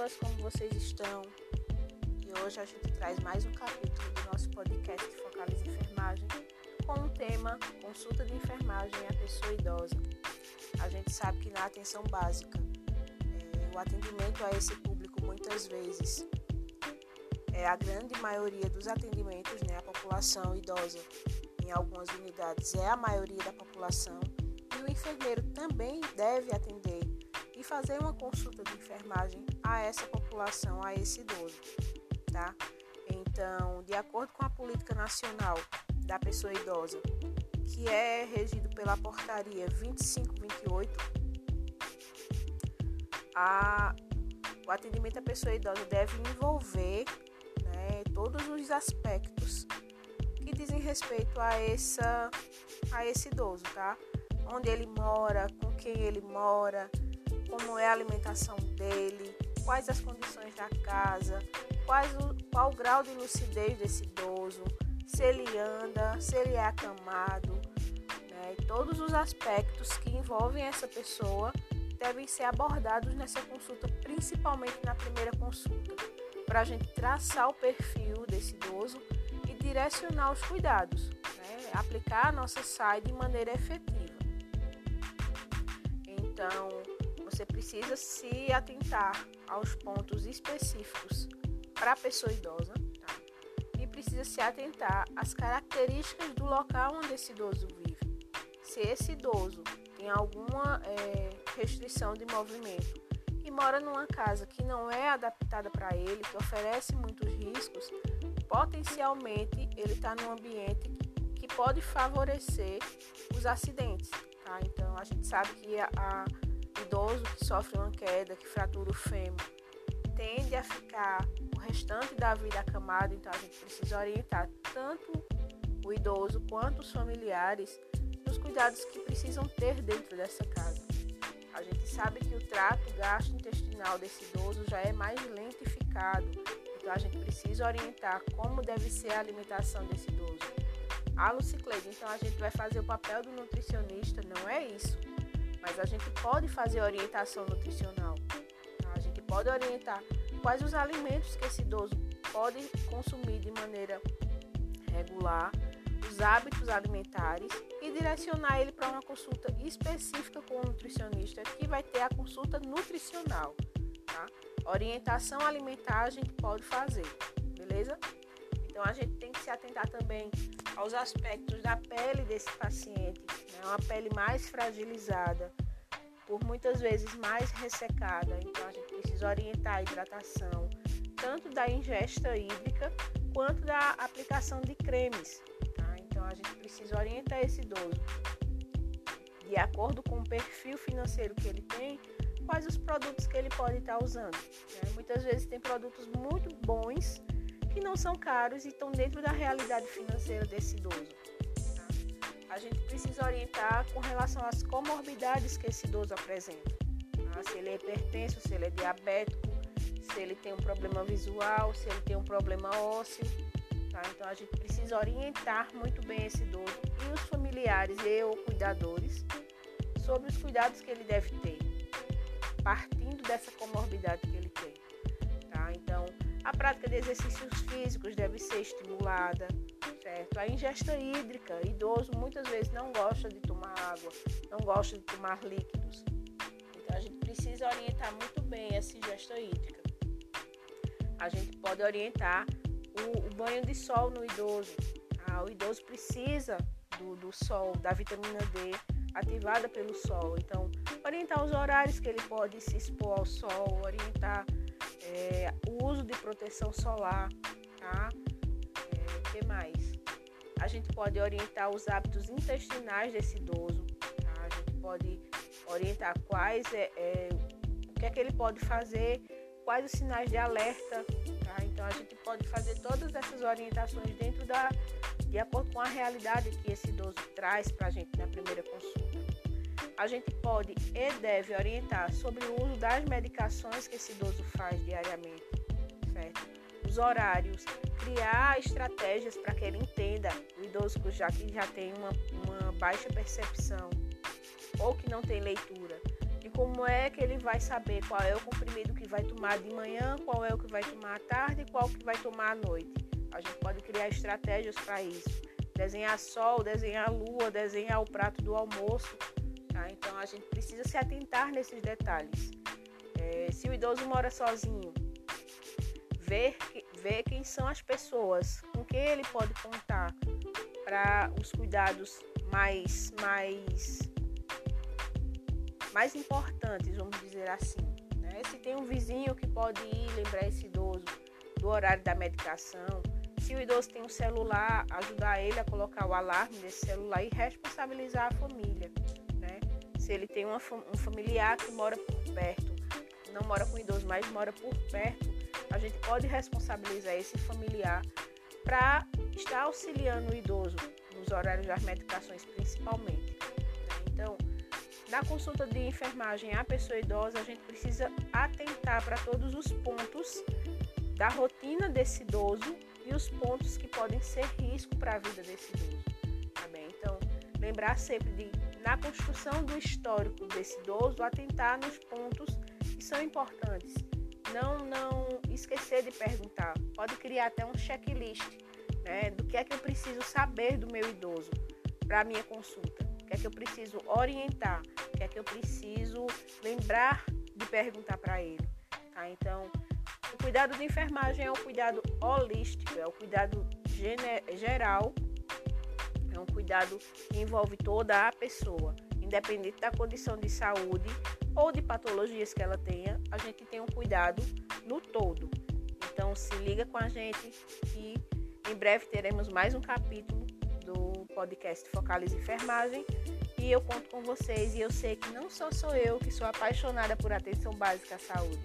pessoas, como vocês estão? E hoje a gente traz mais um capítulo do nosso podcast Focaliza Enfermagem com o tema Consulta de Enfermagem à Pessoa Idosa. A gente sabe que na atenção básica, é, o atendimento a esse público muitas vezes é a grande maioria dos atendimentos, né, a população idosa em algumas unidades é a maioria da população e o enfermeiro também deve atender e fazer uma consulta de enfermagem a essa população, a esse idoso, tá? Então, de acordo com a política nacional da pessoa idosa, que é regido pela portaria 2528, a, o atendimento à pessoa idosa deve envolver né, todos os aspectos que dizem respeito a, essa, a esse idoso, tá? Onde ele mora, com quem ele mora, como é a alimentação dele, quais as condições da casa, quais o, qual o grau de lucidez desse idoso, se ele anda, se ele é acamado, né? todos os aspectos que envolvem essa pessoa devem ser abordados nessa consulta, principalmente na primeira consulta, para a gente traçar o perfil desse idoso e direcionar os cuidados, né? aplicar a nossa SAI de maneira efetiva. Então, você precisa se atentar aos pontos específicos para a pessoa idosa tá? e precisa se atentar às características do local onde esse idoso vive. Se esse idoso tem alguma é, restrição de movimento e mora numa casa que não é adaptada para ele, que oferece muitos riscos, potencialmente ele está num ambiente que pode favorecer os acidentes. Tá? Então a gente sabe que a, a idoso que sofre uma queda, que fratura o fêmur, tende a ficar o restante da vida acamado, então a gente precisa orientar tanto o idoso quanto os familiares nos cuidados que precisam ter dentro dessa casa. A gente sabe que o trato gastrointestinal desse idoso já é mais lentificado, então a gente precisa orientar como deve ser a alimentação desse idoso. A Lucicleide, então a gente vai fazer o papel do nutricionista, não é isso mas a gente pode fazer orientação nutricional. A gente pode orientar quais os alimentos que esse idoso pode consumir de maneira regular, os hábitos alimentares e direcionar ele para uma consulta específica com o nutricionista, que vai ter a consulta nutricional. Tá? Orientação alimentar a gente pode fazer, beleza? Então a gente tem que se atentar também aos aspectos da pele desse paciente, né? uma pele mais fragilizada, por muitas vezes mais ressecada. Então a gente precisa orientar a hidratação, tanto da ingesta hídrica quanto da aplicação de cremes. Tá? Então a gente precisa orientar esse idoso de acordo com o perfil financeiro que ele tem, quais os produtos que ele pode estar usando. Né? Muitas vezes tem produtos muito bons que não são caros e estão dentro da realidade financeira desse idoso. A gente precisa orientar com relação às comorbidades que esse idoso apresenta. Tá? Se ele é hipertenso, se ele é diabético, se ele tem um problema visual, se ele tem um problema ósseo. Tá? Então a gente precisa orientar muito bem esse idoso e os familiares e ou cuidadores sobre os cuidados que ele deve ter, partindo dessa comorbidade que ele tem. Tá? Então, a prática de exercícios físicos deve ser estimulada, certo? A ingesta hídrica, idoso muitas vezes não gosta de tomar água, não gosta de tomar líquidos. Então a gente precisa orientar muito bem essa ingesta hídrica. A gente pode orientar o, o banho de sol no idoso. Ah, o idoso precisa do, do sol, da vitamina D ativada pelo sol. Então, orientar os horários que ele pode se expor ao sol, orientar é, o uso de proteção solar, tá? É, que mais? Gente pode orientar os hábitos intestinais desse idoso, tá? A gente pode orientar quais é, é, o que é que ele pode fazer, quais os sinais de alerta, tá? Então a gente pode fazer todas essas orientações dentro da de acordo com a realidade que esse idoso traz para a gente na primeira consulta a gente pode e deve orientar sobre o uso das medicações que esse idoso faz diariamente, certo? Os horários, criar estratégias para que ele entenda, o idoso já que já tem uma, uma baixa percepção ou que não tem leitura, de como é que ele vai saber qual é o comprimido que vai tomar de manhã, qual é o que vai tomar à tarde e qual que vai tomar à noite. A gente pode criar estratégias para isso. Desenhar sol, desenhar lua, desenhar o prato do almoço. Tá? Então a gente precisa se atentar nesses detalhes. É, se o idoso mora sozinho, ver, ver quem são as pessoas com quem ele pode contar para os cuidados mais, mais, mais importantes, vamos dizer assim. Né? Se tem um vizinho que pode ir lembrar esse idoso do horário da medicação, se o idoso tem um celular, ajudar ele a colocar o alarme nesse celular e responsabilizar a família. Né? Se ele tem uma, um familiar que mora por perto, não mora com o idoso, mas mora por perto, a gente pode responsabilizar esse familiar para estar auxiliando o idoso nos horários das medicações, principalmente. Então, na consulta de enfermagem à pessoa idosa, a gente precisa atentar para todos os pontos da rotina desse idoso e os pontos que podem ser risco para a vida desse idoso. Tá bem? Então, lembrar sempre de, na construção do histórico desse idoso, atentar nos pontos que são importantes. Não, não esquecer de perguntar. Pode criar até um checklist né, do que é que eu preciso saber do meu idoso para a minha consulta, o que é que eu preciso orientar, o que é que eu preciso lembrar de perguntar para ele. Tá? Então, o cuidado de enfermagem é um cuidado holístico, é um cuidado geral, é um cuidado que envolve toda a pessoa, independente da condição de saúde ou de patologias que ela tenha, a gente tem um cuidado no todo. Então se liga com a gente que em breve teremos mais um capítulo do podcast Focaliza Enfermagem e eu conto com vocês e eu sei que não só sou eu que sou apaixonada por atenção básica à saúde.